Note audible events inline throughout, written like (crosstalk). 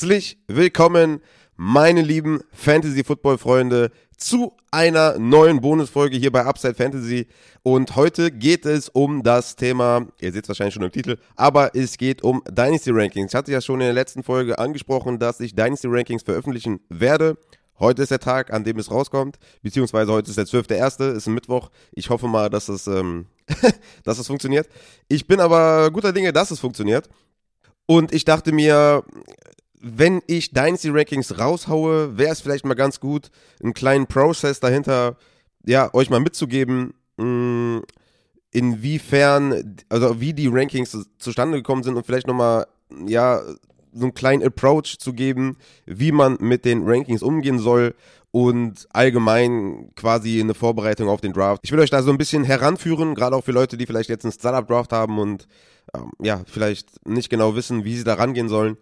Herzlich willkommen, meine lieben Fantasy-Football-Freunde, zu einer neuen Bonusfolge hier bei Upside Fantasy. Und heute geht es um das Thema, ihr seht es wahrscheinlich schon im Titel, aber es geht um Dynasty Rankings. Ich hatte ja schon in der letzten Folge angesprochen, dass ich Dynasty Rankings veröffentlichen werde. Heute ist der Tag, an dem es rauskommt, beziehungsweise heute ist der 12.1., ist ein Mittwoch. Ich hoffe mal, dass es, ähm, (laughs) dass es funktioniert. Ich bin aber guter Dinge, dass es funktioniert. Und ich dachte mir, wenn ich Dynasty Rankings raushaue, wäre es vielleicht mal ganz gut, einen kleinen Prozess dahinter, ja, euch mal mitzugeben, mh, mm, inwiefern, also wie die Rankings zustande gekommen sind und vielleicht nochmal, ja, so einen kleinen Approach zu geben, wie man mit den Rankings umgehen soll und allgemein quasi eine Vorbereitung auf den Draft. Ich will euch da so ein bisschen heranführen, gerade auch für Leute, die vielleicht jetzt einen Startup-Draft haben und ähm, ja, vielleicht nicht genau wissen, wie sie da rangehen sollen.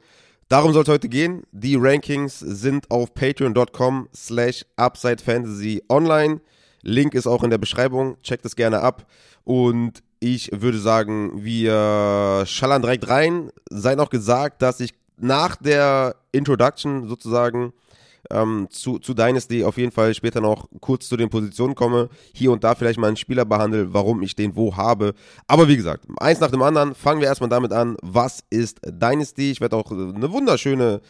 Darum soll es heute gehen. Die Rankings sind auf patreon.com slash upsidefantasy online. Link ist auch in der Beschreibung. Checkt es gerne ab. Und ich würde sagen, wir schallern direkt rein. Sei noch gesagt, dass ich nach der Introduction sozusagen ähm, zu, zu Dynasty auf jeden Fall später noch kurz zu den Positionen komme, hier und da vielleicht mal einen Spieler behandle, warum ich den wo habe. Aber wie gesagt, eins nach dem anderen, fangen wir erstmal damit an, was ist Dynasty? Ich werde auch eine wunderschöne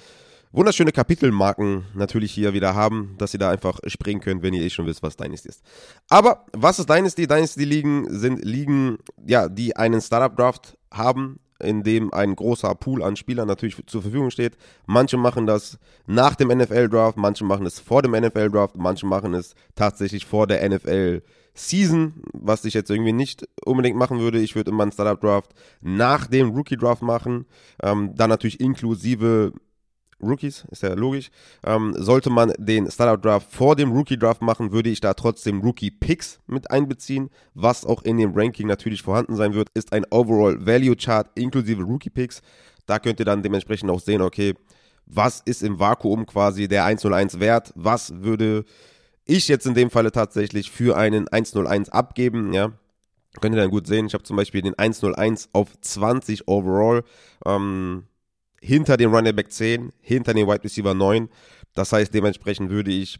wunderschöne Kapitelmarken natürlich hier wieder haben, dass ihr da einfach springen könnt, wenn ihr eh schon wisst, was Dynasty ist. Aber was ist Dynasty? Dynasty-Ligen sind Ligen, ja, die einen Startup-Draft haben, in dem ein großer Pool an Spielern natürlich zur Verfügung steht. Manche machen das nach dem NFL-Draft, manche machen es vor dem NFL-Draft, manche machen es tatsächlich vor der NFL-Season, was ich jetzt irgendwie nicht unbedingt machen würde. Ich würde immer einen Startup-Draft nach dem Rookie-Draft machen, ähm, dann natürlich inklusive Rookies, ist ja logisch. Ähm, sollte man den Startup Draft vor dem Rookie Draft machen, würde ich da trotzdem Rookie Picks mit einbeziehen. Was auch in dem Ranking natürlich vorhanden sein wird, ist ein Overall Value Chart inklusive Rookie Picks. Da könnt ihr dann dementsprechend auch sehen, okay, was ist im Vakuum quasi der 101 wert? Was würde ich jetzt in dem Falle tatsächlich für einen 101 abgeben? Ja, könnt ihr dann gut sehen. Ich habe zum Beispiel den 101 auf 20 overall. Ähm, hinter dem Running Back 10, hinter dem Wide Receiver 9. Das heißt, dementsprechend würde ich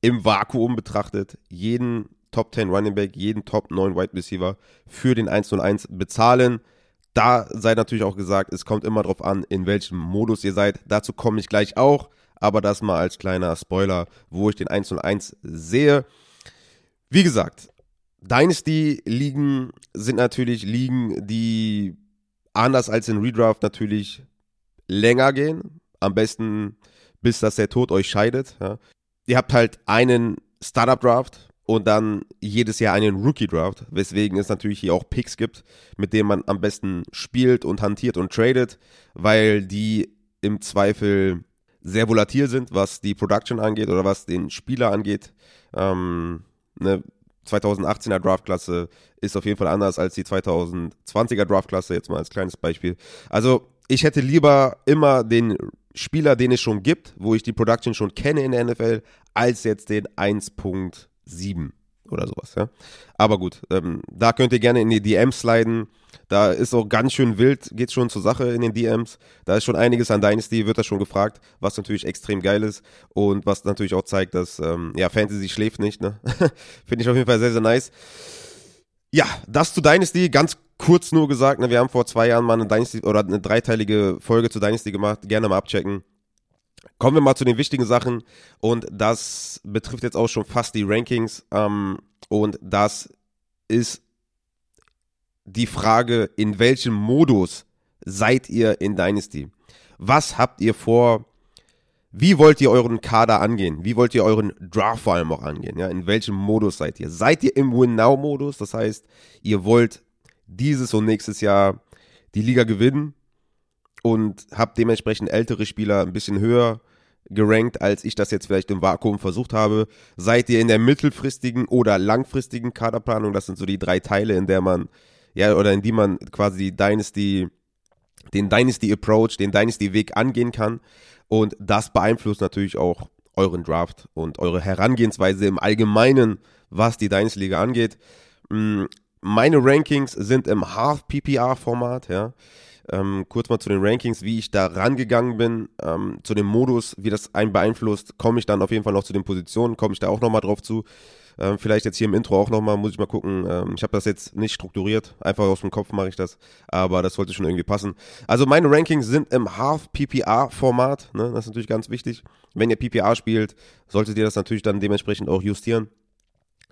im Vakuum betrachtet jeden Top 10 Running Back, jeden Top 9 Wide Receiver für den 101 bezahlen. Da sei natürlich auch gesagt, es kommt immer darauf an, in welchem Modus ihr seid. Dazu komme ich gleich auch, aber das mal als kleiner Spoiler, wo ich den 101 sehe. Wie gesagt, Dynasty-Ligen sind natürlich Ligen, die anders als in Redraft natürlich länger gehen. Am besten, bis dass der Tod euch scheidet. Ja. Ihr habt halt einen Startup-Draft und dann jedes Jahr einen Rookie-Draft, weswegen es natürlich hier auch Picks gibt, mit denen man am besten spielt und hantiert und tradet, weil die im Zweifel sehr volatil sind, was die Production angeht oder was den Spieler angeht. Ähm, ne, 2018er Draftklasse ist auf jeden Fall anders als die 2020er Draftklasse, jetzt mal als kleines Beispiel. Also ich hätte lieber immer den Spieler, den es schon gibt, wo ich die Production schon kenne in der NFL, als jetzt den 1.7 oder sowas. Ja? Aber gut, ähm, da könnt ihr gerne in die DMs sliden. Da ist auch ganz schön wild, geht schon zur Sache in den DMs. Da ist schon einiges an Dynasty, wird da schon gefragt, was natürlich extrem geil ist und was natürlich auch zeigt, dass ähm, ja Fantasy schläft nicht. Ne? (laughs) Finde ich auf jeden Fall sehr, sehr nice. Ja, das zu Dynasty, ganz kurz nur gesagt, ne, wir haben vor zwei Jahren mal eine Dynasty oder eine dreiteilige Folge zu Dynasty gemacht, gerne mal abchecken. Kommen wir mal zu den wichtigen Sachen und das betrifft jetzt auch schon fast die Rankings ähm, und das ist die Frage, in welchem Modus seid ihr in Dynasty? Was habt ihr vor wie wollt ihr euren Kader angehen? Wie wollt ihr euren Draft vor allem auch angehen? Ja, in welchem Modus seid ihr? Seid ihr im Win-Now-Modus? Das heißt, ihr wollt dieses und nächstes Jahr die Liga gewinnen und habt dementsprechend ältere Spieler ein bisschen höher gerankt, als ich das jetzt vielleicht im Vakuum versucht habe. Seid ihr in der mittelfristigen oder langfristigen Kaderplanung? Das sind so die drei Teile, in der man, ja, oder in die man quasi Dynasty, den Dynasty Approach, den Dynasty Weg angehen kann. Und das beeinflusst natürlich auch euren Draft und eure Herangehensweise im Allgemeinen, was die Dynasty-Liga angeht. Mm, meine Rankings sind im Half-PPR-Format, ja. Ähm, kurz mal zu den Rankings, wie ich da rangegangen bin, ähm, zu dem Modus, wie das einen beeinflusst, komme ich dann auf jeden Fall noch zu den Positionen, komme ich da auch nochmal drauf zu. Ähm, vielleicht jetzt hier im Intro auch nochmal, muss ich mal gucken. Ähm, ich habe das jetzt nicht strukturiert, einfach aus dem Kopf mache ich das, aber das sollte schon irgendwie passen. Also meine Rankings sind im Half-PPA-Format, ne? das ist natürlich ganz wichtig. Wenn ihr PPA spielt, solltet ihr das natürlich dann dementsprechend auch justieren.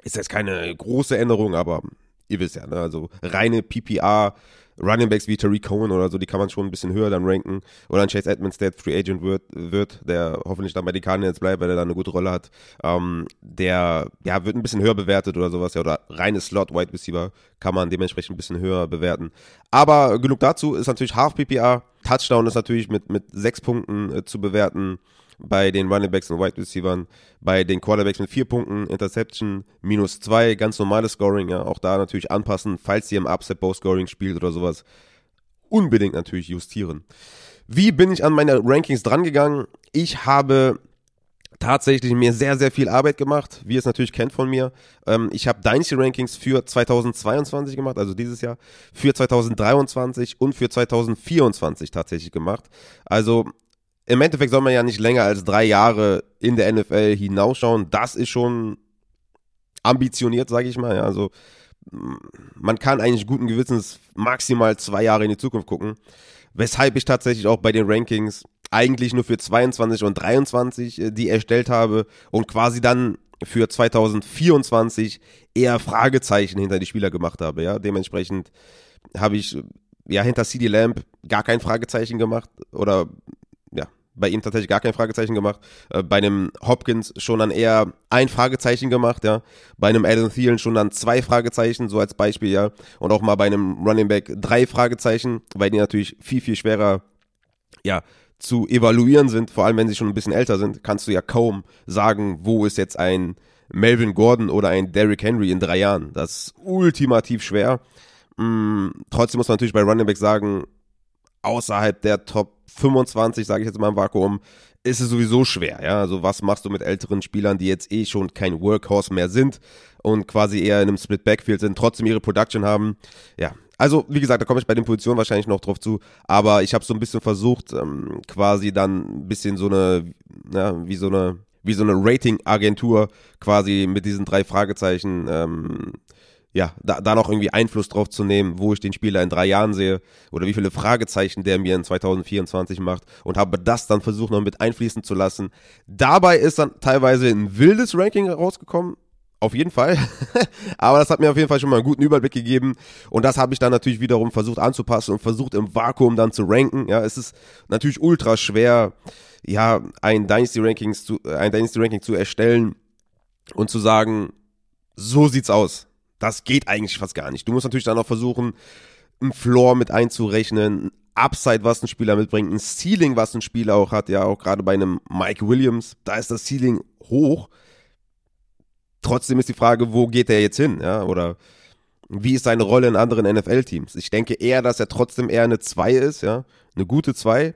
Ist jetzt keine große Änderung, aber ihr wisst ja, ne? also reine PPA Running Backs wie Tariq Cohen oder so, die kann man schon ein bisschen höher dann ranken. Oder ein Chase Edmonds, der Free Agent wird, wird der hoffentlich dann bei den Cardinals bleibt, weil er da eine gute Rolle hat. Ähm, der ja, wird ein bisschen höher bewertet oder sowas. Ja, oder reines Slot Wide Receiver kann man dementsprechend ein bisschen höher bewerten. Aber genug dazu ist natürlich Half PPA. Touchdown ist natürlich mit, mit sechs Punkten äh, zu bewerten bei den Running Backs und Wide Receivers, bei den Quarterbacks mit vier Punkten, Interception minus zwei, ganz normales Scoring, ja, auch da natürlich anpassen, falls ihr im Upset Bow Scoring spielt oder sowas, unbedingt natürlich justieren. Wie bin ich an meine Rankings drangegangen? Ich habe tatsächlich mir sehr, sehr viel Arbeit gemacht, wie ihr es natürlich kennt von mir. Ähm, ich habe Dynasty Rankings für 2022 gemacht, also dieses Jahr, für 2023 und für 2024 tatsächlich gemacht. Also im Endeffekt soll man ja nicht länger als drei Jahre in der NFL hinausschauen. Das ist schon ambitioniert, sage ich mal. Ja, also man kann eigentlich guten Gewissens maximal zwei Jahre in die Zukunft gucken. Weshalb ich tatsächlich auch bei den Rankings eigentlich nur für 22 und 23 äh, die erstellt habe und quasi dann für 2024 eher Fragezeichen hinter die Spieler gemacht habe. Ja, dementsprechend habe ich ja hinter CD Lamp gar kein Fragezeichen gemacht oder bei ihm tatsächlich gar kein Fragezeichen gemacht. Äh, bei einem Hopkins schon dann eher ein Fragezeichen gemacht, ja. Bei einem Adam Thielen schon dann zwei Fragezeichen, so als Beispiel, ja. Und auch mal bei einem Running Back drei Fragezeichen, weil die natürlich viel, viel schwerer, ja, zu evaluieren sind, vor allem wenn sie schon ein bisschen älter sind, kannst du ja kaum sagen, wo ist jetzt ein Melvin Gordon oder ein Derrick Henry in drei Jahren. Das ist ultimativ schwer. Mm, trotzdem muss man natürlich bei Running Back sagen, außerhalb der Top 25, sage ich jetzt mal im Vakuum, ist es sowieso schwer. Ja, also was machst du mit älteren Spielern, die jetzt eh schon kein Workhorse mehr sind und quasi eher in einem Split Backfield sind, trotzdem ihre Production haben. Ja, also wie gesagt, da komme ich bei den Positionen wahrscheinlich noch drauf zu, aber ich habe so ein bisschen versucht, ähm, quasi dann ein bisschen so eine, ja, wie so eine wie so eine Rating-Agentur quasi mit diesen drei Fragezeichen ähm, ja, da, da noch irgendwie Einfluss drauf zu nehmen, wo ich den Spieler in drei Jahren sehe oder wie viele Fragezeichen der mir in 2024 macht und habe das dann versucht noch mit einfließen zu lassen. Dabei ist dann teilweise ein wildes Ranking rausgekommen, auf jeden Fall. (laughs) Aber das hat mir auf jeden Fall schon mal einen guten Überblick gegeben. Und das habe ich dann natürlich wiederum versucht anzupassen und versucht im Vakuum dann zu ranken. Ja, es ist natürlich ultra schwer, ja, ein Dynasty Rankings zu, ein Dynasty Ranking zu erstellen und zu sagen, so sieht's aus. Das geht eigentlich fast gar nicht. Du musst natürlich dann auch versuchen, einen Floor mit einzurechnen, ein Upside, was ein Spieler mitbringt, ein Ceiling, was ein Spieler auch hat, ja, auch gerade bei einem Mike Williams, da ist das Ceiling hoch. Trotzdem ist die Frage, wo geht er jetzt hin, ja, oder wie ist seine Rolle in anderen NFL-Teams? Ich denke eher, dass er trotzdem eher eine 2 ist, ja, eine gute 2,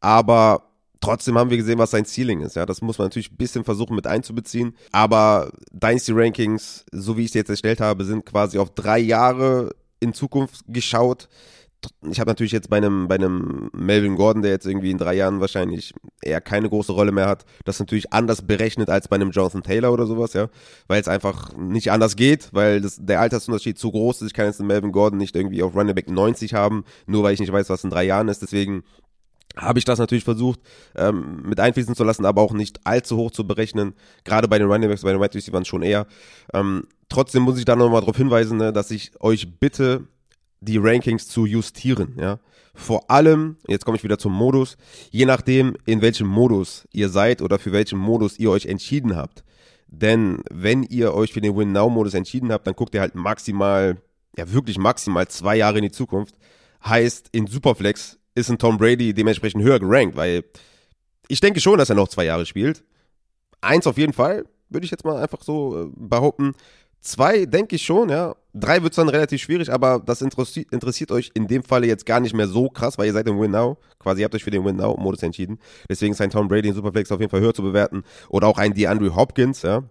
aber Trotzdem haben wir gesehen, was sein Ceiling ist. Ja, das muss man natürlich ein bisschen versuchen mit einzubeziehen. Aber Dynasty Rankings, so wie ich sie jetzt erstellt habe, sind quasi auf drei Jahre in Zukunft geschaut. Ich habe natürlich jetzt bei einem, bei einem Melvin Gordon, der jetzt irgendwie in drei Jahren wahrscheinlich eher keine große Rolle mehr hat, das natürlich anders berechnet als bei einem Jonathan Taylor oder sowas, ja. Weil es einfach nicht anders geht, weil das, der Altersunterschied zu groß ist. Ich kann jetzt einen Melvin Gordon nicht irgendwie auf Running Back 90 haben, nur weil ich nicht weiß, was in drei Jahren ist. Deswegen habe ich das natürlich versucht ähm, mit einfließen zu lassen, aber auch nicht allzu hoch zu berechnen. Gerade bei den Running Backs, bei den Wide Receivers schon eher. Ähm, trotzdem muss ich da nochmal darauf hinweisen, ne, dass ich euch bitte, die Rankings zu justieren. Ja, vor allem, jetzt komme ich wieder zum Modus. Je nachdem, in welchem Modus ihr seid oder für welchen Modus ihr euch entschieden habt. Denn wenn ihr euch für den Win Now Modus entschieden habt, dann guckt ihr halt maximal, ja wirklich maximal zwei Jahre in die Zukunft. Heißt, in Superflex ist ein Tom Brady dementsprechend höher gerankt, weil ich denke schon, dass er noch zwei Jahre spielt. Eins auf jeden Fall, würde ich jetzt mal einfach so äh, behaupten. Zwei denke ich schon, ja. Drei wird es dann relativ schwierig, aber das interessi interessiert euch in dem Falle jetzt gar nicht mehr so krass, weil ihr seid im Win Now. Quasi ihr habt euch für den Win Now Modus entschieden. Deswegen ist ein Tom Brady in Superflex auf jeden Fall höher zu bewerten. Oder auch ein DeAndre Hopkins, ja.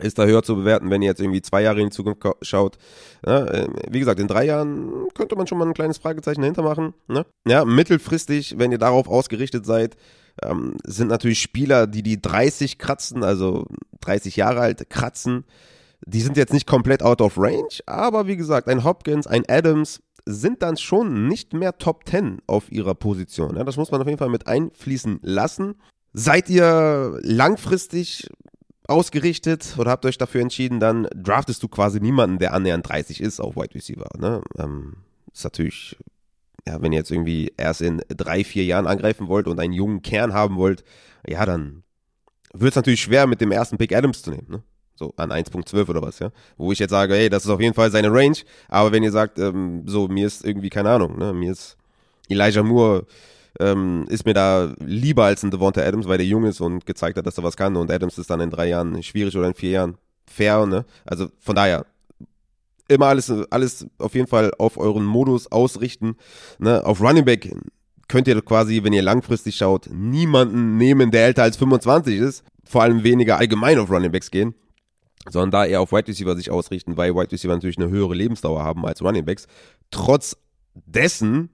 Ist da höher zu bewerten, wenn ihr jetzt irgendwie zwei Jahre in die Zukunft schaut. Ja, äh, wie gesagt, in drei Jahren könnte man schon mal ein kleines Fragezeichen dahinter machen. Ne? Ja, mittelfristig, wenn ihr darauf ausgerichtet seid, ähm, sind natürlich Spieler, die die 30 kratzen, also 30 Jahre alt kratzen. Die sind jetzt nicht komplett out of range, aber wie gesagt, ein Hopkins, ein Adams sind dann schon nicht mehr Top 10 auf ihrer Position. Ja, das muss man auf jeden Fall mit einfließen lassen. Seid ihr langfristig ausgerichtet oder habt euch dafür entschieden, dann draftest du quasi niemanden, der annähernd 30 ist auf Wide Receiver. Ne? Ähm, ist natürlich, ja, wenn ihr jetzt irgendwie erst in drei, vier Jahren angreifen wollt und einen jungen Kern haben wollt, ja, dann wird es natürlich schwer, mit dem ersten Pick Adams zu nehmen. Ne? So an 1.12 oder was, ja. Wo ich jetzt sage, hey, das ist auf jeden Fall seine Range. Aber wenn ihr sagt, ähm, so, mir ist irgendwie, keine Ahnung, ne, mir ist Elijah Moore ähm, ist mir da lieber als ein Devonta Adams, weil der jung ist und gezeigt hat, dass er was kann. Und Adams ist dann in drei Jahren schwierig oder in vier Jahren fair, ne? Also von daher, immer alles, alles auf jeden Fall auf euren Modus ausrichten. Ne? Auf Running Back könnt ihr quasi, wenn ihr langfristig schaut, niemanden nehmen, der älter als 25 ist. Vor allem weniger allgemein auf Running Backs gehen. Sondern da eher auf Wide Receiver sich ausrichten, weil Wide Receiver natürlich eine höhere Lebensdauer haben als Running Backs. Trotz dessen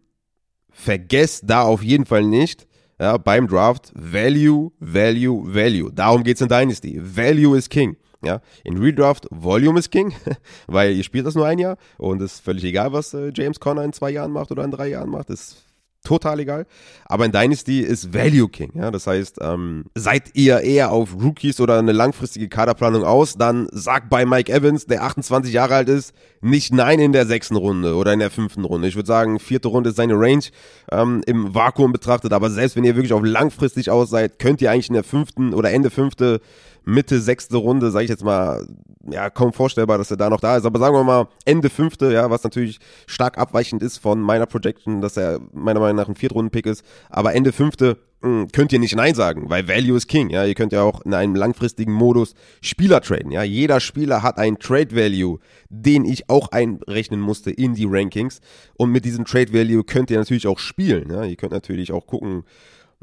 vergesst da auf jeden Fall nicht, ja, beim Draft Value, Value, Value. Darum geht's in Dynasty. Value is King. Ja, in Redraft Volume is King, (laughs) weil ihr spielt das nur ein Jahr und es ist völlig egal, was äh, James Conner in zwei Jahren macht oder in drei Jahren macht. Das total egal. Aber in Dynasty ist Value King. Ja? Das heißt, ähm, seid ihr eher auf Rookies oder eine langfristige Kaderplanung aus, dann sagt bei Mike Evans, der 28 Jahre alt ist, nicht Nein in der sechsten Runde oder in der fünften Runde. Ich würde sagen, vierte Runde ist seine Range ähm, im Vakuum betrachtet. Aber selbst wenn ihr wirklich auf langfristig aus seid, könnt ihr eigentlich in der fünften oder Ende fünfte Mitte sechste Runde, sage ich jetzt mal, ja, kaum vorstellbar, dass er da noch da ist. Aber sagen wir mal Ende fünfte, ja, was natürlich stark abweichend ist von meiner Projection, dass er meiner Meinung nach ein Viertrunden-Pick ist. Aber Ende fünfte mh, hm, könnt ihr nicht Nein sagen, weil Value is King. Ja, ihr könnt ja auch in einem langfristigen Modus Spieler traden. Ja, jeder Spieler hat einen Trade Value, den ich auch einrechnen musste in die Rankings. Und mit diesem Trade Value könnt ihr natürlich auch spielen. Ja, ihr könnt natürlich auch gucken.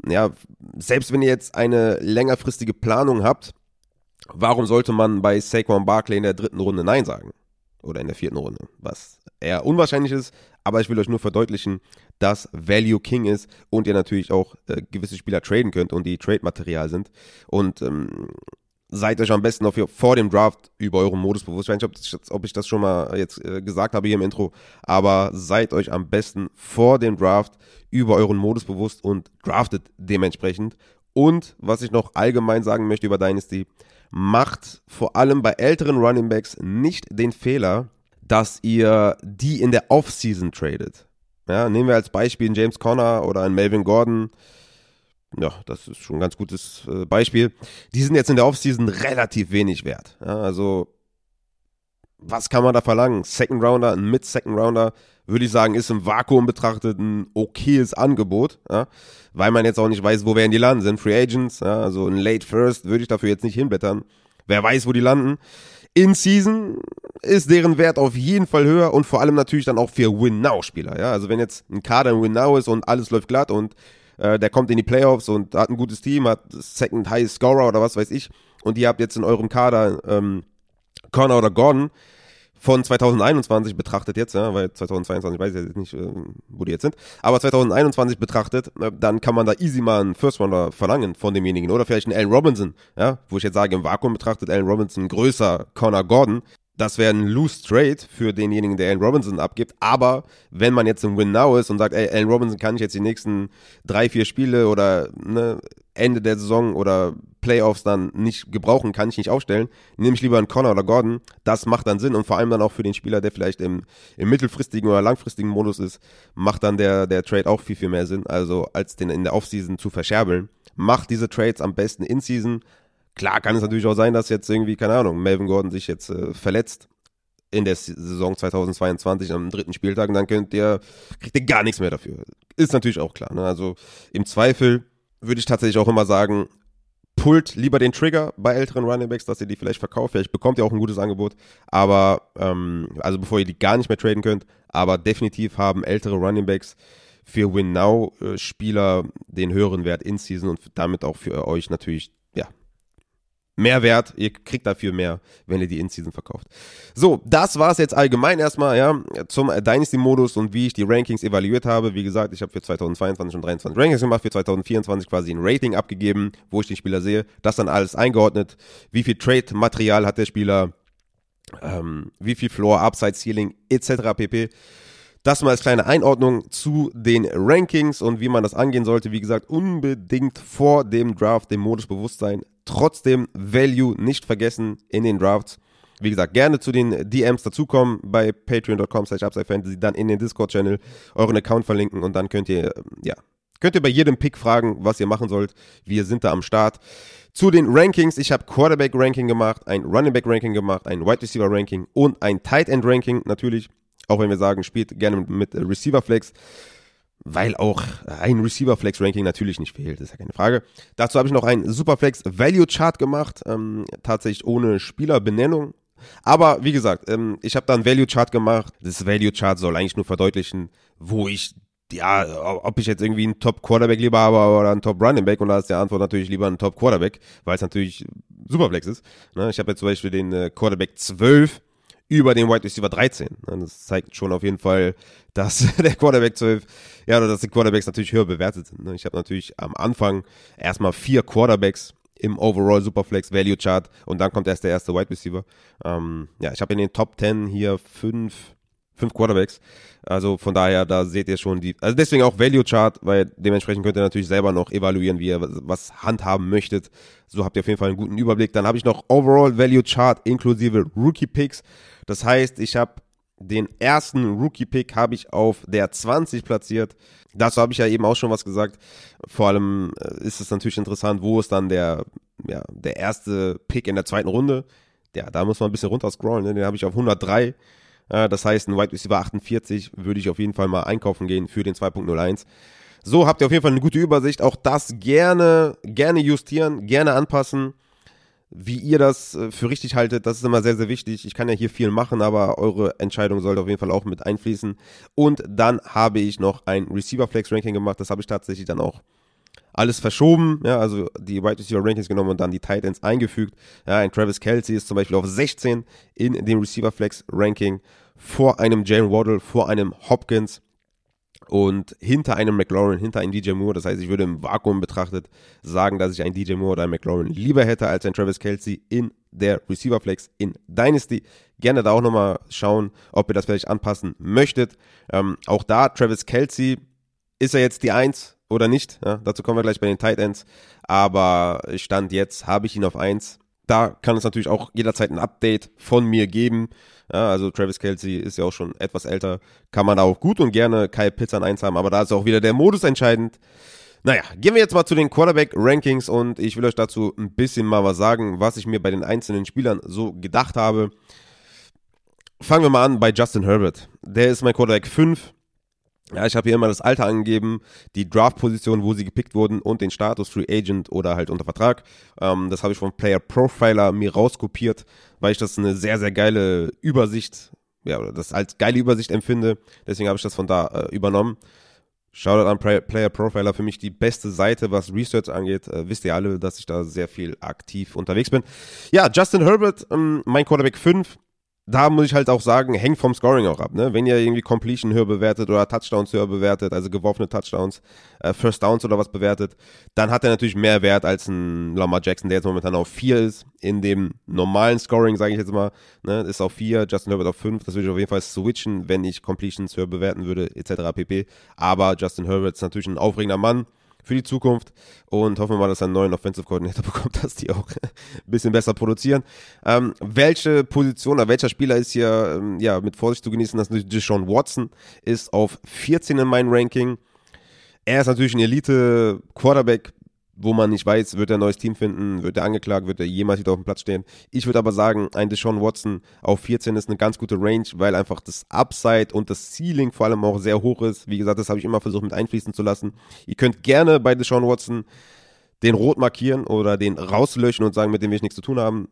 Ja, selbst wenn ihr jetzt eine längerfristige Planung habt, warum sollte man bei Saquon Barkley in der dritten Runde Nein sagen? Oder in der vierten Runde, was eher unwahrscheinlich ist, aber ich will euch nur verdeutlichen, dass Value King ist und ihr natürlich auch äh, gewisse Spieler traden könnt und die Trade-Material sind. Und ähm, seid euch am besten auf, vor dem Draft über euren Modus bewusst. Ich weiß nicht, ob, ich das schon mal jetzt äh, gesagt habe hier im Intro, aber seid euch am besten vor dem Draft über euren Modus bewusst und draftet dementsprechend. Und was ich noch allgemein sagen möchte über Dynasty, macht vor allem bei älteren Running Backs nicht den Fehler, dass ihr die in der Offseason tradet. Ja, nehmen wir als Beispiel einen James Conner oder einen Melvin Gordon. Ja, das ist schon ein ganz gutes äh, Beispiel. Die sind jetzt in der Offseason relativ wenig wert. Ja, also, was kann man da verlangen? Second Rounder, ein Mid-Second Rounder, würde ich sagen, ist im Vakuum betrachtet ein okayes Angebot, ja, weil man jetzt auch nicht weiß, wo werden die landen. Sind Free Agents, ja, also ein Late First würde ich dafür jetzt nicht hinblättern. Wer weiß, wo die landen. In Season ist deren Wert auf jeden Fall höher und vor allem natürlich dann auch für Win-Now-Spieler. Ja? Also wenn jetzt ein Kader ein Win-Now ist und alles läuft glatt und äh, der kommt in die Playoffs und hat ein gutes Team, hat Second High Scorer oder was weiß ich und ihr habt jetzt in eurem Kader ähm, Connor oder Gordon, von 2021 betrachtet jetzt, ja, weil 2022 weiß ich jetzt nicht, äh, wo die jetzt sind, aber 2021 betrachtet, äh, dann kann man da easy mal einen First Rounder verlangen von demjenigen oder vielleicht einen Allen Robinson, ja, wo ich jetzt sage, im Vakuum betrachtet Allen Robinson größer Connor Gordon, das wäre ein Loose Trade für denjenigen, der Allen Robinson abgibt. Aber wenn man jetzt im Win Now ist und sagt, ey, Allen Robinson kann ich jetzt die nächsten drei, vier Spiele oder ne, Ende der Saison oder Playoffs dann nicht gebrauchen, kann ich nicht aufstellen, nehme ich lieber einen Connor oder Gordon. Das macht dann Sinn und vor allem dann auch für den Spieler, der vielleicht im, im mittelfristigen oder langfristigen Modus ist, macht dann der, der Trade auch viel, viel mehr Sinn. Also als den in der Offseason zu verscherbeln. Macht diese Trades am besten in Season, Klar kann es natürlich auch sein, dass jetzt irgendwie, keine Ahnung, Melvin Gordon sich jetzt äh, verletzt in der Saison 2022 am dritten Spieltag und dann könnt ihr, kriegt ihr gar nichts mehr dafür. Ist natürlich auch klar. Ne? Also im Zweifel würde ich tatsächlich auch immer sagen, pullt lieber den Trigger bei älteren Runningbacks, dass ihr die vielleicht verkauft. Vielleicht bekommt ihr auch ein gutes Angebot. Aber, ähm, also bevor ihr die gar nicht mehr traden könnt, aber definitiv haben ältere Runningbacks für Win-Now-Spieler den höheren Wert in Season und damit auch für euch natürlich mehr wert. Ihr kriegt dafür mehr, wenn ihr die In-Season verkauft. So, das war's jetzt allgemein erstmal, ja, zum Dynasty-Modus und wie ich die Rankings evaluiert habe. Wie gesagt, ich habe für 2022 und 2023 Rankings gemacht, für 2024 quasi ein Rating abgegeben, wo ich den Spieler sehe. Das dann alles eingeordnet. Wie viel Trade-Material hat der Spieler? Ähm, wie viel Floor, Upside, Ceiling, etc. pp. Das mal als kleine Einordnung zu den Rankings und wie man das angehen sollte. Wie gesagt, unbedingt vor dem Draft dem Modus bewusst sein. Trotzdem Value nicht vergessen in den Drafts. Wie gesagt, gerne zu den DMs dazukommen bei patreon.com slash upsidefantasy, dann in den Discord-Channel euren Account verlinken und dann könnt ihr, ja, könnt ihr bei jedem Pick fragen, was ihr machen sollt. Wir sind da am Start. Zu den Rankings, ich habe Quarterback-Ranking gemacht, ein Running Back-Ranking gemacht, ein Wide Receiver-Ranking und ein Tight End-Ranking natürlich. Auch wenn wir sagen, spielt gerne mit, Receiver Flex, weil auch ein Receiver Flex Ranking natürlich nicht fehlt, ist ja keine Frage. Dazu habe ich noch ein Superflex Value Chart gemacht, ähm, tatsächlich ohne Spielerbenennung. Aber wie gesagt, ähm, ich habe da ein Value Chart gemacht. Das Value Chart soll eigentlich nur verdeutlichen, wo ich ja, ob ich jetzt irgendwie einen Top Quarterback lieber habe oder einen Top Running Back und da ist die Antwort natürlich lieber ein Top Quarterback, weil es natürlich Superflex ist. Ne? Ich habe jetzt zum Beispiel den äh, Quarterback 12 über den Wide Receiver 13. Das zeigt schon auf jeden Fall, dass (laughs) der Quarterback 12, ja, oder dass die Quarterbacks natürlich höher bewertet sind. Ne? Ich habe natürlich am Anfang erstmal vier Quarterbacks im Overall Superflex Value Chart und dann kommt erst der erste Wide Receiver. Ähm, ja, ich habe in den Top 10 hier fünf, fünf Quarterbacks. Also von daher, da seht ihr schon die, also deswegen auch Value Chart, weil dementsprechend könnt ihr natürlich selber noch evaluieren, wie ihr was handhaben möchtet. So habt ihr auf jeden Fall einen guten Überblick. Dann habe ich noch Overall Value Chart inklusive Rookie Picks. Das heißt, ich habe den ersten Rookie-Pick habe ich auf der 20 platziert. Dazu habe ich ja eben auch schon was gesagt. Vor allem äh, ist es natürlich interessant, wo ist dann der, ja, der erste Pick in der zweiten Runde. Ja, da muss man ein bisschen runter scrollen. Ne? Den habe ich auf 103. Das heißt, ein Wide Receiver 48 würde ich auf jeden Fall mal einkaufen gehen für den 2.01. So habt ihr auf jeden Fall eine gute Übersicht. Auch das gerne, gerne justieren, gerne anpassen wie ihr das äh, für richtig haltet, das ist immer sehr, sehr wichtig. Ich kann ja hier viel machen, aber eure Entscheidung sollte auf jeden Fall auch mit einfließen. Und dann habe ich noch ein Receiver Flex Ranking gemacht. Das habe ich tatsächlich dann auch alles verschoben, ja, also die Wide Receiver Rankings genommen und dann die Tight Ends eingefügt. Ja, ein Travis Kelsey ist zum Beispiel auf 16 in dem Receiver Flex Ranking vor einem Jalen Waddle, vor einem Hopkins und hinter einem McLaurin, hinter einem DJ Moore. Das heißt, ich würde im Vakuum betrachtet sagen, dass ich einen DJ Moore oder einen McLaurin lieber hätte als einen Travis Kelsey in der Receiver Flex in Dynasty. Gerne da auch nochmal schauen, ob ihr das vielleicht anpassen möchtet. Ähm, auch da, Travis Kelsey, ist er jetzt die Eins oder nicht? Ja, dazu kommen wir gleich bei den Tight Ends. Aber Stand jetzt habe ich ihn auf Eins. Da kann es natürlich auch jederzeit ein Update von mir geben. Ja, also Travis Kelsey ist ja auch schon etwas älter. Kann man da auch gut und gerne Kyle Pitts an eins haben, aber da ist auch wieder der Modus entscheidend. Naja, gehen wir jetzt mal zu den Quarterback-Rankings und ich will euch dazu ein bisschen mal was sagen, was ich mir bei den einzelnen Spielern so gedacht habe. Fangen wir mal an bei Justin Herbert. Der ist mein Quarterback 5. Ja, ich habe hier immer das Alter angegeben, die Draft-Position, wo sie gepickt wurden und den Status Free Agent oder halt unter Vertrag. Ähm, das habe ich vom Player Profiler mir rauskopiert, weil ich das eine sehr, sehr geile Übersicht, ja, das als geile Übersicht empfinde. Deswegen habe ich das von da äh, übernommen. Shoutout an Player Profiler, für mich die beste Seite, was Research angeht. Äh, wisst ihr alle, dass ich da sehr viel aktiv unterwegs bin. Ja, Justin Herbert, ähm, mein Quarterback 5 da muss ich halt auch sagen, hängt vom Scoring auch ab. Ne? Wenn ihr irgendwie Completion höher bewertet oder Touchdowns höher bewertet, also geworfene Touchdowns, äh, First Downs oder was bewertet, dann hat er natürlich mehr Wert als ein Lamar Jackson, der jetzt momentan auf 4 ist. In dem normalen Scoring, sage ich jetzt mal, ne, ist auf 4, Justin Herbert auf 5. Das würde ich auf jeden Fall switchen, wenn ich Completions höher bewerten würde, etc. pp. Aber Justin Herbert ist natürlich ein aufregender Mann für die Zukunft und hoffen wir mal, dass er einen neuen Offensive Coordinator (laughs) bekommt, dass die auch ein bisschen besser produzieren. Ähm, welche Position oder welcher Spieler ist hier ähm, ja, mit Vorsicht zu genießen? Das ist natürlich Deshaun Watson, ist auf 14 in meinem Ranking. Er ist natürlich ein Elite-Quarterback, wo man nicht weiß, wird er ein neues Team finden, wird er angeklagt, wird er jemals wieder auf dem Platz stehen. Ich würde aber sagen, ein Deshaun Watson auf 14 ist eine ganz gute Range, weil einfach das Upside und das Ceiling vor allem auch sehr hoch ist. Wie gesagt, das habe ich immer versucht mit einfließen zu lassen. Ihr könnt gerne bei Deshaun Watson den rot markieren oder den rauslöschen und sagen, mit dem will ich nichts zu tun haben.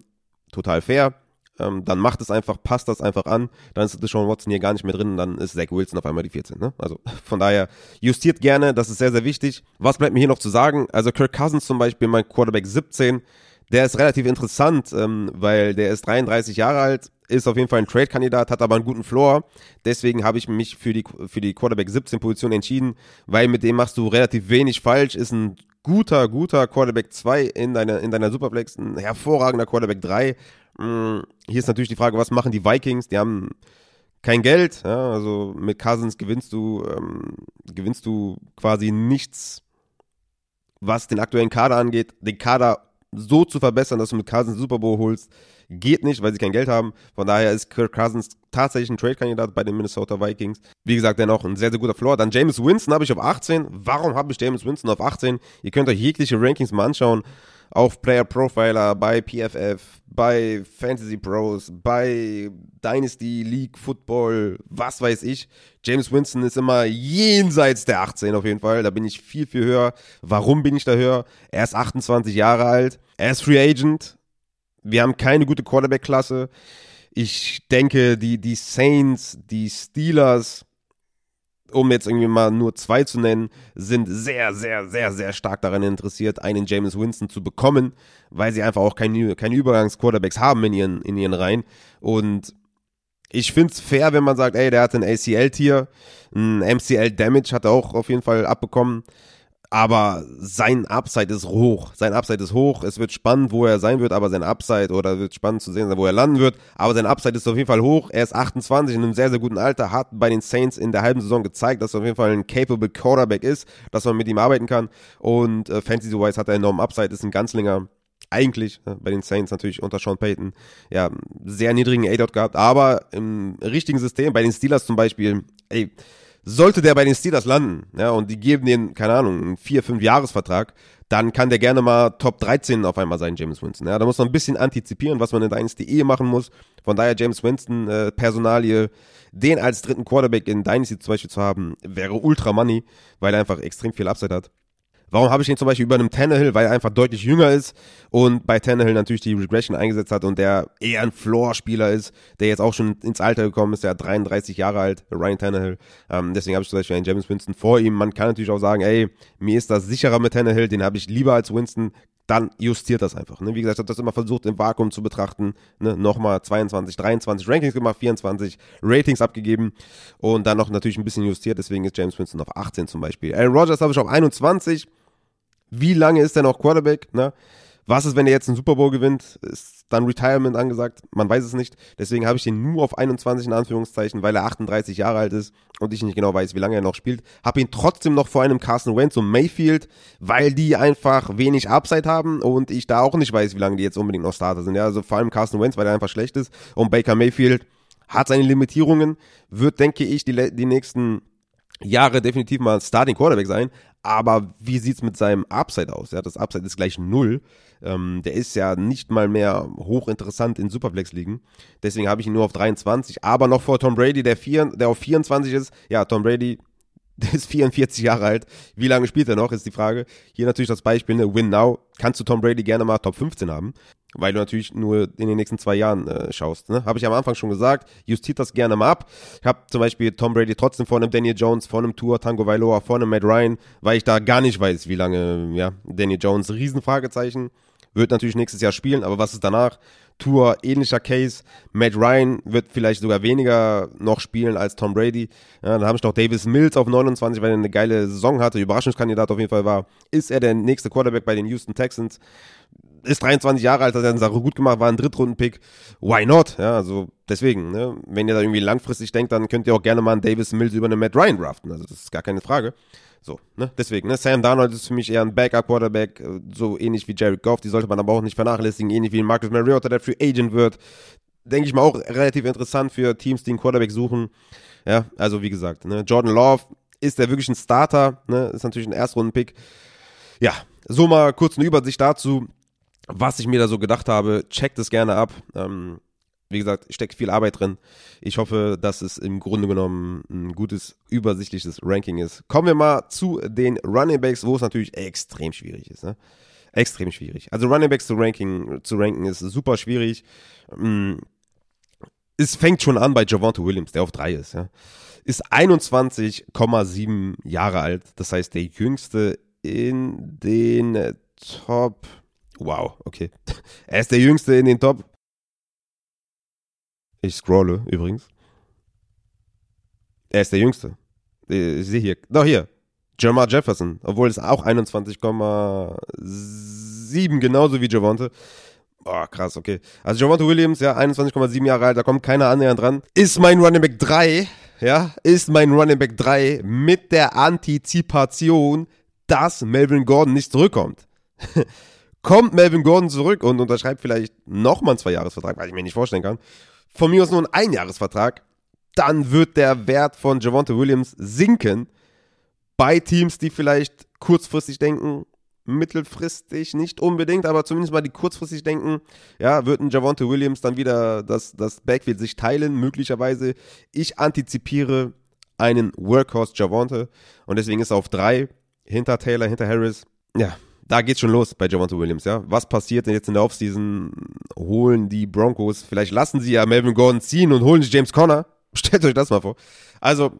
Total fair ähm, dann macht es einfach, passt das einfach an, dann ist Deshaun Watson hier gar nicht mehr drin und dann ist Zach Wilson auf einmal die 14. Ne? Also (laughs) von daher justiert gerne, das ist sehr, sehr wichtig. Was bleibt mir hier noch zu sagen? Also Kirk Cousins zum Beispiel, mein Quarterback 17, Der ist relativ interessant, ähm, weil der ist 33 Jahre alt, ist auf jeden Fall ein Trade-Kandidat, hat aber einen guten Floor. Deswegen habe ich mich für die, für die Quarterback 17 Position entschieden, weil mit dem machst du relativ wenig falsch, ist ein guter, guter Quarterback 2 in deiner, in deiner Superflex, ein hervorragender Quarterback 3. Mm, hier ist natürlich die Frage, was machen die Vikings? Die haben kein Geld, ja, also mit Cousins gewinnst du, ähm, gewinnst du quasi nichts, was den aktuellen Kader angeht. Den Kader so zu verbessern, dass du mit Cousins Super Bowl holst, geht nicht, weil sie kein Geld haben. Von daher ist Kirk Cousins tatsächlich ein Trade-Kandidat bei den Minnesota Vikings. Wie gesagt, dennoch ein sehr, sehr guter Floor. Dann James Winston habe ich auf 18. Warum habe ich James Winston auf 18? Ihr könnt euch jegliche Rankings mal anschauen. Auf Player Profiler, bei PFF, bei Fantasy Pros, bei Dynasty League Football, was weiß ich. James Winston ist immer jenseits der 18 auf jeden Fall. Da bin ich viel, viel höher. Warum bin ich da höher? Er ist 28 Jahre alt. Er ist Free Agent. Wir haben keine gute Quarterback-Klasse. Ich denke, die, die Saints, die Steelers, um jetzt irgendwie mal nur zwei zu nennen, sind sehr, sehr, sehr, sehr stark daran interessiert, einen James Winston zu bekommen, weil sie einfach auch keine, keine Übergangs-Quarterbacks haben in ihren, in ihren Reihen. Und ich finde es fair, wenn man sagt, ey, der hat ein ACL-Tier, ein MCL-Damage hat er auch auf jeden Fall abbekommen aber sein Upside ist hoch. Sein Upside ist hoch. Es wird spannend, wo er sein wird, aber sein Upside oder wird spannend zu sehen, wo er landen wird. Aber sein Upside ist auf jeden Fall hoch. Er ist 28 in einem sehr, sehr guten Alter, hat bei den Saints in der halben Saison gezeigt, dass er auf jeden Fall ein capable Quarterback ist, dass man mit ihm arbeiten kann. Und äh, Fantasy-wise hat er enormen Upside, ist ein Ganzlinger eigentlich äh, bei den Saints natürlich unter Sean Payton ja sehr niedrigen A-Dot gehabt, aber im richtigen System, bei den Steelers zum Beispiel, ey, sollte der bei den Steelers landen, ja, und die geben den, keine Ahnung, einen 4, 5 Jahresvertrag, dann kann der gerne mal Top 13 auf einmal sein, James Winston. Ja, da muss man ein bisschen antizipieren, was man in Dynasty eh machen muss. Von daher James Winston, äh, Personalie, den als dritten Quarterback in Dynasty zum Beispiel zu haben, wäre ultra money, weil er einfach extrem viel Upside hat. Warum habe ich ihn zum Beispiel über einem Tannehill? Weil er einfach deutlich jünger ist und bei Tannehill natürlich die Regression eingesetzt hat und der eher ein Floor-Spieler ist, der jetzt auch schon ins Alter gekommen ist, der hat 33 Jahre alt, Ryan Tannehill. Ähm, deswegen habe ich zum Beispiel einen James Winston vor ihm. Man kann natürlich auch sagen, ey, mir ist das sicherer mit Tannehill, den habe ich lieber als Winston. Dann justiert das einfach. Ne? Wie gesagt, ich habe das immer versucht im Vakuum zu betrachten. Ne? Nochmal 22, 23 Rankings gemacht, 24 Ratings abgegeben und dann noch natürlich ein bisschen justiert. Deswegen ist James Winston auf 18 zum Beispiel. Aaron Rodgers habe ich auf 21. Wie lange ist er noch Quarterback? Ne? Was ist, wenn er jetzt einen Super Bowl gewinnt? Ist dann Retirement angesagt? Man weiß es nicht. Deswegen habe ich den nur auf 21 in Anführungszeichen, weil er 38 Jahre alt ist und ich nicht genau weiß, wie lange er noch spielt. Habe ihn trotzdem noch vor einem Carson Wentz und Mayfield, weil die einfach wenig Upside haben und ich da auch nicht weiß, wie lange die jetzt unbedingt noch Starter sind. Ja, also vor allem Carson Wentz, weil er einfach schlecht ist und Baker Mayfield hat seine Limitierungen, wird, denke ich, die, die nächsten Jahre definitiv mal Starting Quarterback sein, aber wie sieht's mit seinem Upside aus? Ja, das Upside ist gleich null. Ähm, der ist ja nicht mal mehr hochinteressant in Superflex-Ligen. Deswegen habe ich ihn nur auf 23, aber noch vor Tom Brady, der, vier, der auf 24 ist. Ja, Tom Brady (laughs) der ist 44 Jahre alt. Wie lange spielt er noch, ist die Frage. Hier natürlich das Beispiel, ne, Win Now. Kannst du Tom Brady gerne mal Top 15 haben, weil du natürlich nur in den nächsten zwei Jahren äh, schaust. Ne? Habe ich am Anfang schon gesagt. Justiert das gerne mal ab. Ich habe zum Beispiel Tom Brady trotzdem vor einem Daniel Jones, vor einem Tour, Tango Vailoa, vor einem Matt Ryan, weil ich da gar nicht weiß, wie lange, ja, Daniel Jones, Riesenfragezeichen. Wird natürlich nächstes Jahr spielen, aber was ist danach? Tour, ähnlicher Case. Matt Ryan wird vielleicht sogar weniger noch spielen als Tom Brady. Ja, dann habe ich noch Davis Mills auf 29, weil er eine geile Saison hatte, Überraschungskandidat auf jeden Fall war. Ist er der nächste Quarterback bei den Houston Texans? Ist 23 Jahre alt, hat seine Sache gut gemacht, war ein Drittrunden-Pick. Why not? Ja, also deswegen, ne? wenn ihr da irgendwie langfristig denkt, dann könnt ihr auch gerne mal einen Davis Mills über einen Matt Ryan draften. Also das ist gar keine Frage. So, ne? Deswegen, ne? Sam Darnold ist für mich eher ein Backup-Quarterback, äh, so ähnlich wie Jared Goff, die sollte man aber auch nicht vernachlässigen, ähnlich wie Marcus Mariota, der Free Agent wird. Denke ich mal auch relativ interessant für Teams, die einen Quarterback suchen. Ja, also wie gesagt, ne? Jordan Love ist der wirklich ein Starter, ne? Ist natürlich ein Erstrunden-Pick. Ja, so mal kurz eine Übersicht dazu, was ich mir da so gedacht habe. Checkt es gerne ab. Ähm, wie gesagt, steckt viel Arbeit drin. Ich hoffe, dass es im Grunde genommen ein gutes, übersichtliches Ranking ist. Kommen wir mal zu den Running Backs, wo es natürlich extrem schwierig ist. Ne? Extrem schwierig. Also Running Backs zu, ranking, zu ranken ist super schwierig. Mm, es fängt schon an bei Javante Williams, der auf drei ist. Ja? Ist 21,7 Jahre alt. Das heißt, der jüngste in den Top Wow, okay. (laughs) Er ist der Jüngste in den Top. Ich scrolle übrigens. Er ist der Jüngste. Ich sehe hier. Doch, hier. Jamar Jefferson. Obwohl es auch 21,7 genauso wie Javante. Boah, krass, okay. Also Javante Williams, ja, 21,7 Jahre alt, da kommt keiner annähernd dran. Ist mein Running Back 3, ja, ist mein Running Back 3 mit der Antizipation, dass Melvin Gordon nicht zurückkommt. (laughs) kommt Melvin Gordon zurück und unterschreibt vielleicht nochmal einen Zweijahresvertrag, weil ich mir nicht vorstellen kann. Von mir aus nur ein Einjahresvertrag, dann wird der Wert von Javante Williams sinken bei Teams, die vielleicht kurzfristig denken, mittelfristig nicht unbedingt, aber zumindest mal die kurzfristig denken, ja, wird ein Javante Williams dann wieder das, das Backfield sich teilen, möglicherweise. Ich antizipiere einen Workhorse Javante und deswegen ist er auf drei, hinter Taylor, hinter Harris. Ja, da geht's schon los bei Javante Williams, ja. Was passiert denn jetzt in der Offseason? Holen die Broncos, vielleicht lassen sie ja Melvin Gordon ziehen und holen sich James Conner. (laughs) Stellt euch das mal vor. Also,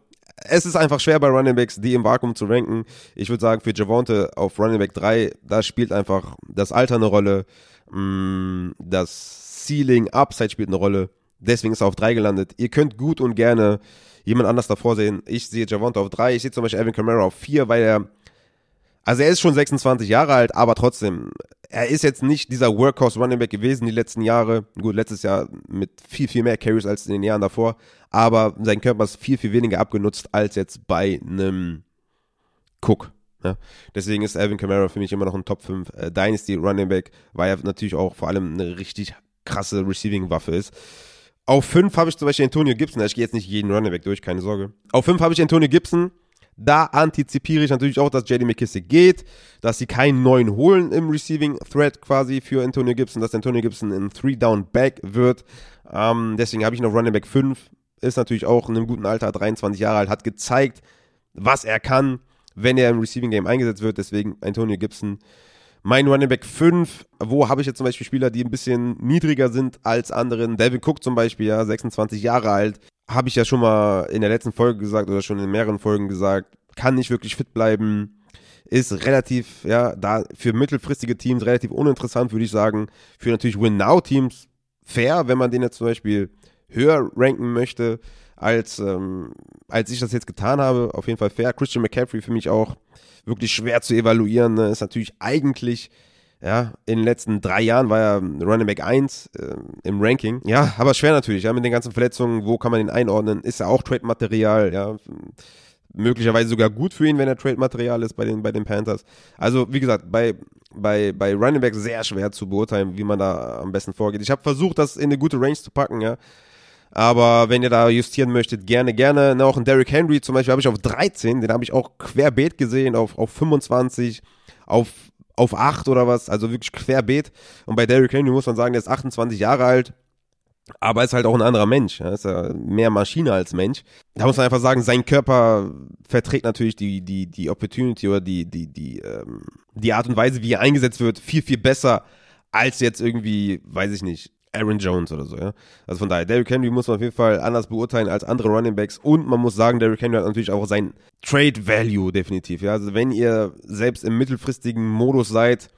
es ist einfach schwer bei Running Backs, die im Vakuum zu ranken. Ich würde sagen, für Javonte auf Running Back 3, da spielt einfach das Alter eine Rolle, mm, das Ceiling, Upside spielt eine Rolle. Deswegen ist er auf 3 gelandet. Ihr könnt gut und gerne jemand anders davor sehen. Ich sehe Javonte auf 3, ich sehe zum Beispiel Evan Kamara auf 4, weil er also er ist schon 26 Jahre alt, aber trotzdem, er ist jetzt nicht dieser Workhorse Running Back gewesen die letzten Jahre. Gut, letztes Jahr mit viel, viel mehr Carries als in den Jahren davor, aber sein Körper ist viel, viel weniger abgenutzt als jetzt bei einem Cook. Ja. Deswegen ist Alvin Kamara für mich immer noch ein Top 5 äh, Dynasty Running Back, weil er natürlich auch vor allem eine richtig krasse Receiving-Waffe ist. Auf 5 habe ich zum Beispiel Antonio Gibson. Ich gehe jetzt nicht jeden Running Back durch, keine Sorge. Auf 5 habe ich Antonio Gibson. Da antizipiere ich natürlich auch, dass JD McKissick geht, dass sie keinen neuen holen im Receiving Thread quasi für Antonio Gibson, dass Antonio Gibson ein Three-Down-Back wird. Ähm, deswegen habe ich noch Running Back 5. Ist natürlich auch in einem guten Alter, 23 Jahre alt, hat gezeigt, was er kann, wenn er im Receiving Game eingesetzt wird. Deswegen Antonio Gibson. Mein Running Back 5, wo habe ich jetzt zum Beispiel Spieler, die ein bisschen niedriger sind als anderen? Devin Cook zum Beispiel, ja, 26 Jahre alt, habe ich ja schon mal in der letzten Folge gesagt oder schon in mehreren Folgen gesagt, kann nicht wirklich fit bleiben, ist relativ, ja, da für mittelfristige Teams relativ uninteressant, würde ich sagen. Für natürlich Win-Now-Teams fair, wenn man den jetzt zum Beispiel höher ranken möchte, als, ähm, als ich das jetzt getan habe. Auf jeden Fall fair. Christian McCaffrey für mich auch wirklich schwer zu evaluieren. Ne? Ist natürlich eigentlich ja, in den letzten drei Jahren war er Running Back 1 äh, im Ranking. Ja, aber schwer natürlich, ja, mit den ganzen Verletzungen, wo kann man ihn einordnen? Ist er auch Trade-Material, ja. Möglicherweise sogar gut für ihn, wenn er Trade-Material ist bei den, bei den Panthers. Also, wie gesagt, bei, bei, bei Running Back sehr schwer zu beurteilen, wie man da am besten vorgeht. Ich habe versucht, das in eine gute Range zu packen, ja. Aber wenn ihr da justieren möchtet, gerne, gerne. Na, auch ein Derrick Henry zum Beispiel habe ich auf 13, den habe ich auch querbeet gesehen, auf, auf 25, auf auf 8 oder was, also wirklich querbeet. Und bei Derrick Henry muss man sagen, der ist 28 Jahre alt, aber ist halt auch ein anderer Mensch. Er ist ja mehr Maschine als Mensch. Da muss man einfach sagen, sein Körper verträgt natürlich die, die, die Opportunity oder die, die, die, ähm, die Art und Weise, wie er eingesetzt wird, viel, viel besser als jetzt irgendwie, weiß ich nicht, Aaron Jones oder so, ja. Also von daher, Derrick Henry muss man auf jeden Fall anders beurteilen als andere Running Backs und man muss sagen, Derrick Henry hat natürlich auch sein Trade Value definitiv, ja. Also wenn ihr selbst im mittelfristigen Modus seid,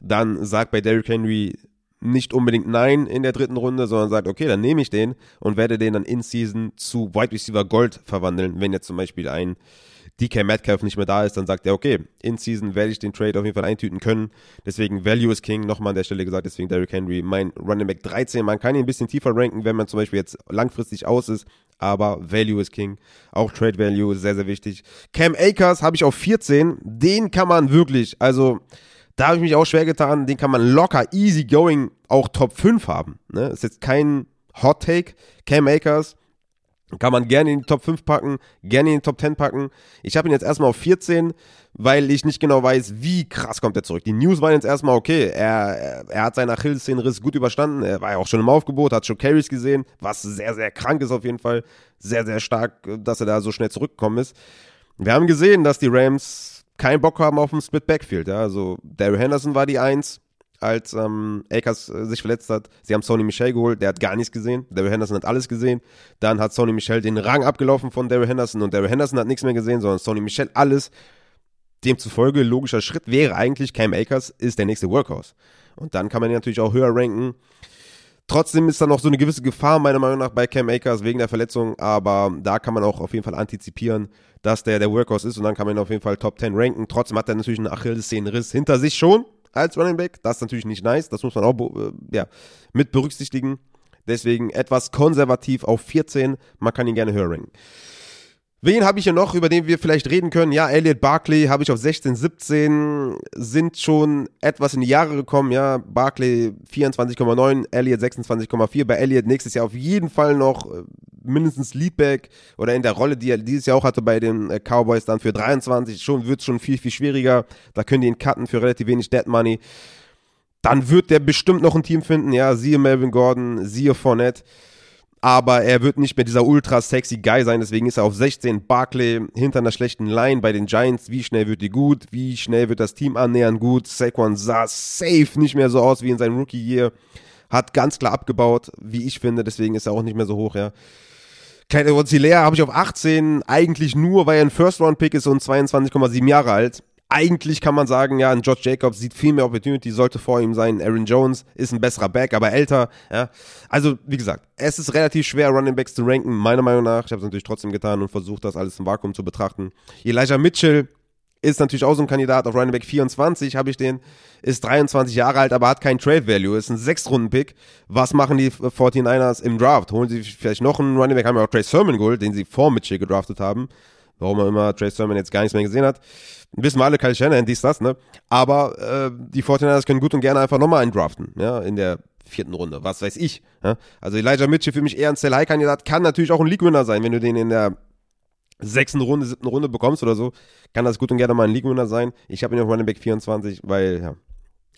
dann sagt bei Derrick Henry nicht unbedingt Nein in der dritten Runde, sondern sagt, okay, dann nehme ich den und werde den dann in Season zu Wide Receiver Gold verwandeln, wenn jetzt zum Beispiel ein DK Metcalf nicht mehr da ist, dann sagt er, okay, in Season werde ich den Trade auf jeden Fall eintüten können. Deswegen Value is King, nochmal an der Stelle gesagt, deswegen Derrick Henry, mein Running Back 13. Man kann ihn ein bisschen tiefer ranken, wenn man zum Beispiel jetzt langfristig aus ist, aber Value is King. Auch Trade Value ist sehr, sehr wichtig. Cam Akers habe ich auf 14. Den kann man wirklich, also da habe ich mich auch schwer getan, den kann man locker, easy going auch Top 5 haben. Ne? Ist jetzt kein Hot Take. Cam Akers kann man gerne in die Top 5 packen, gerne in die Top 10 packen. Ich habe ihn jetzt erstmal auf 14, weil ich nicht genau weiß, wie krass kommt er zurück. Die News waren jetzt erstmal okay. Er, er hat seinen Achillessehnenriss gut überstanden. Er war ja auch schon im Aufgebot, hat schon Carries gesehen, was sehr, sehr krank ist auf jeden Fall. Sehr, sehr stark, dass er da so schnell zurückgekommen ist. Wir haben gesehen, dass die Rams keinen Bock haben auf ein Split Backfield. Ja? Also Daryl Henderson war die Eins als ähm, Akers äh, sich verletzt hat. Sie haben Sony Michel geholt, der hat gar nichts gesehen. Daryl Henderson hat alles gesehen. Dann hat Sony Michel den Rang abgelaufen von Daryl Henderson und Daryl Henderson hat nichts mehr gesehen, sondern Sony Michel alles. Demzufolge, logischer Schritt wäre eigentlich, Cam Akers ist der nächste Workhorse. Und dann kann man ihn natürlich auch höher ranken. Trotzdem ist da noch so eine gewisse Gefahr, meiner Meinung nach, bei Cam Akers wegen der Verletzung. Aber da kann man auch auf jeden Fall antizipieren, dass der der Workhorse ist. Und dann kann man ihn auf jeden Fall Top 10 ranken. Trotzdem hat er natürlich einen Achillessehnenriss hinter sich schon als Running Back. Das ist natürlich nicht nice. Das muss man auch äh, ja, mit berücksichtigen. Deswegen etwas konservativ auf 14. Man kann ihn gerne höher ranken. Wen habe ich hier noch, über den wir vielleicht reden können? Ja, Elliot Barkley habe ich auf 16, 17, sind schon etwas in die Jahre gekommen. Ja, Barkley 24,9, Elliot 26,4. Bei Elliot nächstes Jahr auf jeden Fall noch äh, mindestens Leadback oder in der Rolle, die er dieses Jahr auch hatte bei den äh, Cowboys dann für 23. Schon wird es schon viel, viel schwieriger. Da können die ihn cutten für relativ wenig Dead Money. Dann wird der bestimmt noch ein Team finden. Ja, siehe Melvin Gordon, siehe Fournette aber er wird nicht mehr dieser ultra sexy Guy sein, deswegen ist er auf 16. Barkley hinter einer schlechten Line bei den Giants. Wie schnell wird die gut? Wie schnell wird das Team annähern gut? Saquon sah safe nicht mehr so aus wie in seinem Rookie-Year. Hat ganz klar abgebaut, wie ich finde, deswegen ist er auch nicht mehr so hoch, ja. Kleine Hilaire habe ich auf 18, eigentlich nur, weil er ein First-Round-Pick ist und 22,7 Jahre alt eigentlich kann man sagen, ja, ein George Jacobs sieht viel mehr Opportunity, sollte vor ihm sein. Aaron Jones ist ein besserer Back, aber älter. Ja. Also, wie gesagt, es ist relativ schwer, Running Backs zu ranken, meiner Meinung nach. Ich habe es natürlich trotzdem getan und versucht, das alles im Vakuum zu betrachten. Elijah Mitchell ist natürlich auch so ein Kandidat auf Running Back 24, habe ich den, ist 23 Jahre alt, aber hat keinen Trade Value, ist ein Sechs-Runden-Pick. Was machen die 49ers im Draft? Holen sie vielleicht noch einen Running Back, haben ja auch Trey Sermon geholt, den sie vor Mitchell gedraftet haben. Warum man immer Trey Sermon jetzt gar nichts mehr gesehen hat. Wissen wir alle, Kyle Shanahan, dies, das, ne? Aber äh, die 49ers können gut und gerne einfach nochmal einen draften, ja, in der vierten Runde, was weiß ich. Ja? Also Elijah Mitchell für mich eher ein Sell-High-Kandidat, kann natürlich auch ein League-Winner sein, wenn du den in der sechsten Runde, siebten Runde bekommst oder so, kann das gut und gerne mal ein League-Winner sein. Ich habe ihn auf Running Back 24, weil, ja,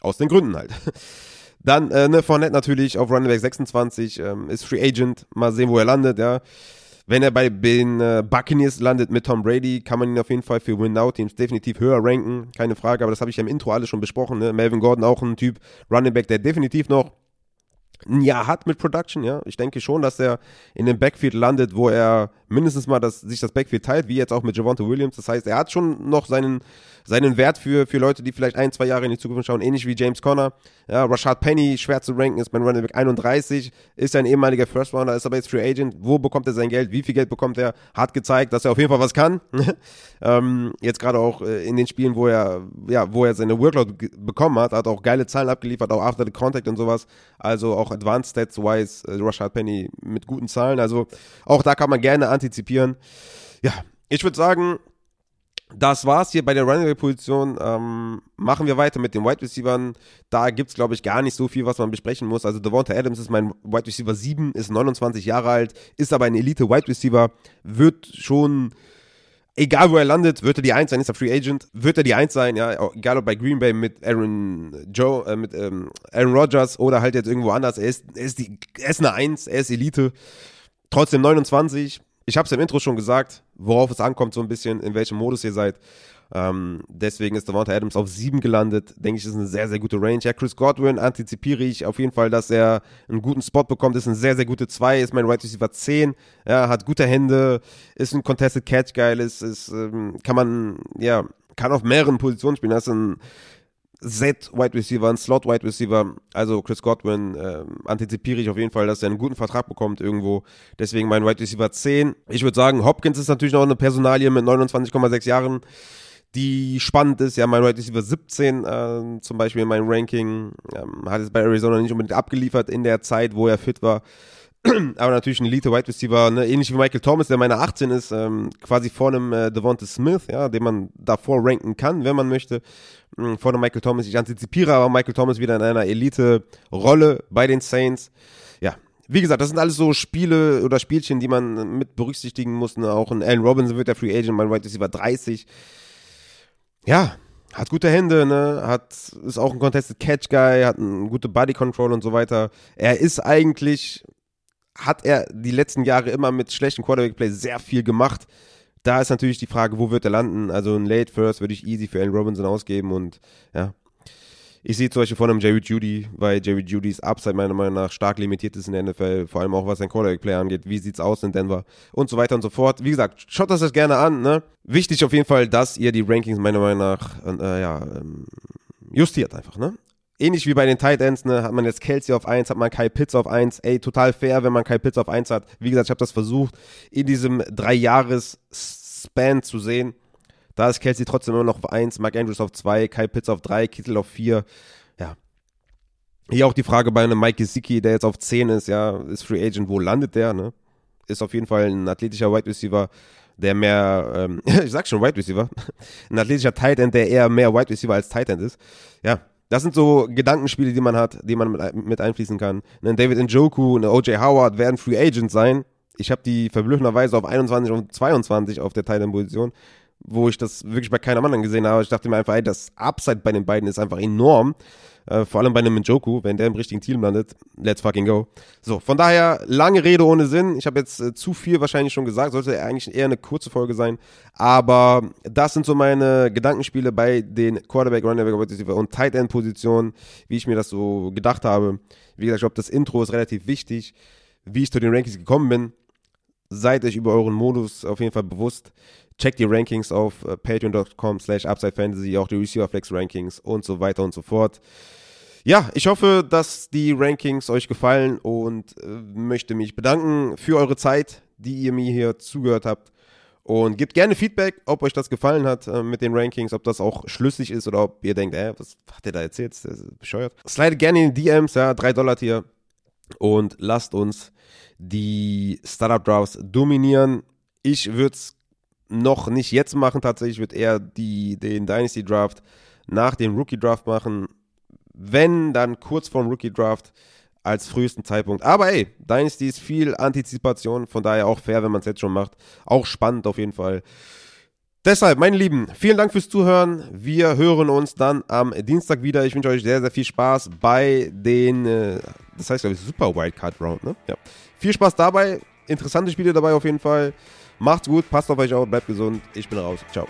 aus den Gründen halt. (laughs) Dann, äh, ne, Fournette natürlich auf Running Back 26, ähm, ist Free Agent, mal sehen, wo er landet, ja. Wenn er bei den äh, Buccaneers landet mit Tom Brady, kann man ihn auf jeden Fall für Win-Now-Teams definitiv höher ranken, keine Frage, aber das habe ich ja im Intro alles schon besprochen. Ne? Melvin Gordon auch ein Typ, Running Back, der definitiv noch ein Jahr hat mit Production, ja. Ich denke schon, dass er in dem Backfield landet, wo er mindestens mal das, sich das Backfield teilt, wie jetzt auch mit Javante Williams. Das heißt, er hat schon noch seinen, seinen Wert für, für Leute, die vielleicht ein, zwei Jahre in die Zukunft schauen, ähnlich wie James Conner. Ja, Rashad Penny, schwer zu ranken, ist mein Running Back 31, ist ein ehemaliger First Rounder, ist aber jetzt Free Agent. Wo bekommt er sein Geld? Wie viel Geld bekommt er? Hat gezeigt, dass er auf jeden Fall was kann. (laughs) ähm, jetzt gerade auch äh, in den Spielen, wo er, ja, wo er seine Workload bekommen hat, hat auch geile Zahlen abgeliefert, auch After the Contact und sowas. Also auch Advanced Stats-wise, äh, Rashad Penny mit guten Zahlen. Also auch da kann man gerne antizipieren. Ja, ich würde sagen, das war's hier bei der Running Position. Ähm, machen wir weiter mit den Wide Receivers. Da gibt's glaube ich gar nicht so viel, was man besprechen muss. Also Devonta Adams ist mein Wide Receiver 7, ist 29 Jahre alt, ist aber ein Elite Wide Receiver, wird schon egal wo er landet, wird er die Eins sein, ist er Free Agent, wird er die Eins sein, ja, egal ob bei Green Bay mit Aaron Joe, äh, mit ähm, Aaron Rodgers oder halt jetzt irgendwo anders, er ist, er ist, die, er ist eine Eins, er ist Elite, trotzdem 29, ich habe es im Intro schon gesagt, worauf es ankommt so ein bisschen, in welchem Modus ihr seid, ähm, deswegen ist Devonta Adams auf 7 gelandet. Denke ich, ist eine sehr, sehr gute Range. Ja, Chris Godwin antizipiere ich auf jeden Fall, dass er einen guten Spot bekommt. Ist eine sehr, sehr gute 2, ist mein Right Receiver 10. Ja, hat gute Hände, ist ein Contested Catch geil, ist, ist ähm, kann man, ja, kann auf mehreren Positionen spielen. Das ist ein Z Wide Receiver, ein Slot Wide Receiver, also Chris Godwin, äh, antizipiere ich auf jeden Fall, dass er einen guten Vertrag bekommt irgendwo. Deswegen mein Wide Receiver 10. Ich würde sagen, Hopkins ist natürlich noch eine Personalie mit 29,6 Jahren die spannend ist. Ja, mein Wide Receiver 17 äh, zum Beispiel in meinem Ranking ähm, hat es bei Arizona nicht unbedingt abgeliefert in der Zeit, wo er fit war. (clears throat) Aber natürlich ein Elite Wide Receiver, ne? ähnlich wie Michael Thomas, der meine 18 ist, ähm, quasi vor einem äh, Devonta Smith, ja, den man davor ranken kann, wenn man möchte. Ähm, vor einem Michael Thomas. Ich antizipiere aber Michael Thomas wieder in einer Elite-Rolle bei den Saints. Ja, wie gesagt, das sind alles so Spiele oder Spielchen, die man mit berücksichtigen muss. Ne? Auch ein Allen Robinson wird der Free Agent, mein Wide Receiver 30 ja, hat gute Hände, ne, hat, ist auch ein Contested Catch Guy, hat eine gute Body Control und so weiter. Er ist eigentlich, hat er die letzten Jahre immer mit schlechten Quarterback Play sehr viel gemacht. Da ist natürlich die Frage, wo wird er landen? Also ein Late First würde ich easy für Allen Robinson ausgeben und ja. Ich sehe zum Beispiel von einem Jerry Judy, weil Jerry Judys Upside meiner Meinung nach stark limitiert ist in der NFL, vor allem auch was sein Quarterback-Play angeht. Wie sieht's aus in Denver und so weiter und so fort. Wie gesagt, schaut das euch gerne an. Ne? Wichtig auf jeden Fall, dass ihr die Rankings meiner Meinung nach äh, ja, ähm, justiert einfach. Ne? Ähnlich wie bei den Tight Ends, ne, hat man jetzt Kelsey auf 1, hat man Kai Pitts auf 1. Ey, total fair, wenn man Kai Pitts auf 1 hat. Wie gesagt, ich habe das versucht, in diesem Drei-Jahres-Span zu sehen. Da ist Kelsey trotzdem immer noch auf 1, Mark Andrews auf 2, Kai Pitts auf 3, Kittel auf 4. Ja. Hier auch die Frage bei einem Mike Gesicki, der jetzt auf 10 ist, ja, ist Free Agent, wo landet der, ne? Ist auf jeden Fall ein athletischer Wide Receiver, der mehr, ähm, (laughs) ich sag schon Wide Receiver, (laughs) ein athletischer Tight End, der eher mehr Wide Receiver als Tight End ist. Ja, das sind so Gedankenspiele, die man hat, die man mit, einfließen kann. Ein David Njoku, eine OJ Howard werden Free Agents sein. Ich habe die verblüffenderweise auf 21 und 22 auf der Tight End Position wo ich das wirklich bei keinem anderen gesehen habe. Ich dachte mir einfach, ey, das Upside bei den beiden ist einfach enorm. Äh, vor allem bei einem Njoku, wenn der im richtigen Team landet. Let's fucking go. So, von daher, lange Rede ohne Sinn. Ich habe jetzt äh, zu viel wahrscheinlich schon gesagt. Sollte eigentlich eher eine kurze Folge sein. Aber das sind so meine Gedankenspiele bei den Quarterback, Runnerback und Tight End Positionen, wie ich mir das so gedacht habe. Wie gesagt, ich glaube, das Intro ist relativ wichtig, wie ich zu den Rankings gekommen bin. Seid euch über euren Modus auf jeden Fall bewusst. Checkt die Rankings auf äh, patreon.com slash upsidefantasy, auch die Receiver-Flex-Rankings und so weiter und so fort. Ja, ich hoffe, dass die Rankings euch gefallen und äh, möchte mich bedanken für eure Zeit, die ihr mir hier zugehört habt. Und gebt gerne Feedback, ob euch das gefallen hat äh, mit den Rankings, ob das auch schlüssig ist oder ob ihr denkt, äh, was hat der da erzählt? Das ist bescheuert. Slide gerne in die DMs, ja, 3 Dollar Tier. Und lasst uns die Startup Drafts dominieren. Ich würde es noch nicht jetzt machen tatsächlich. Ich würde eher die, den Dynasty Draft nach dem Rookie Draft machen. Wenn, dann kurz vorm Rookie Draft als frühesten Zeitpunkt. Aber ey, Dynasty ist viel Antizipation, von daher auch fair, wenn man es jetzt schon macht. Auch spannend auf jeden Fall. Deshalb, meine Lieben, vielen Dank fürs Zuhören. Wir hören uns dann am Dienstag wieder. Ich wünsche euch sehr, sehr viel Spaß bei den, äh, das heißt, glaube ich, Super Wildcard Round, ne? Ja. Viel Spaß dabei. Interessante Spiele dabei auf jeden Fall. Macht's gut, passt auf euch auf, bleibt gesund. Ich bin raus. Ciao.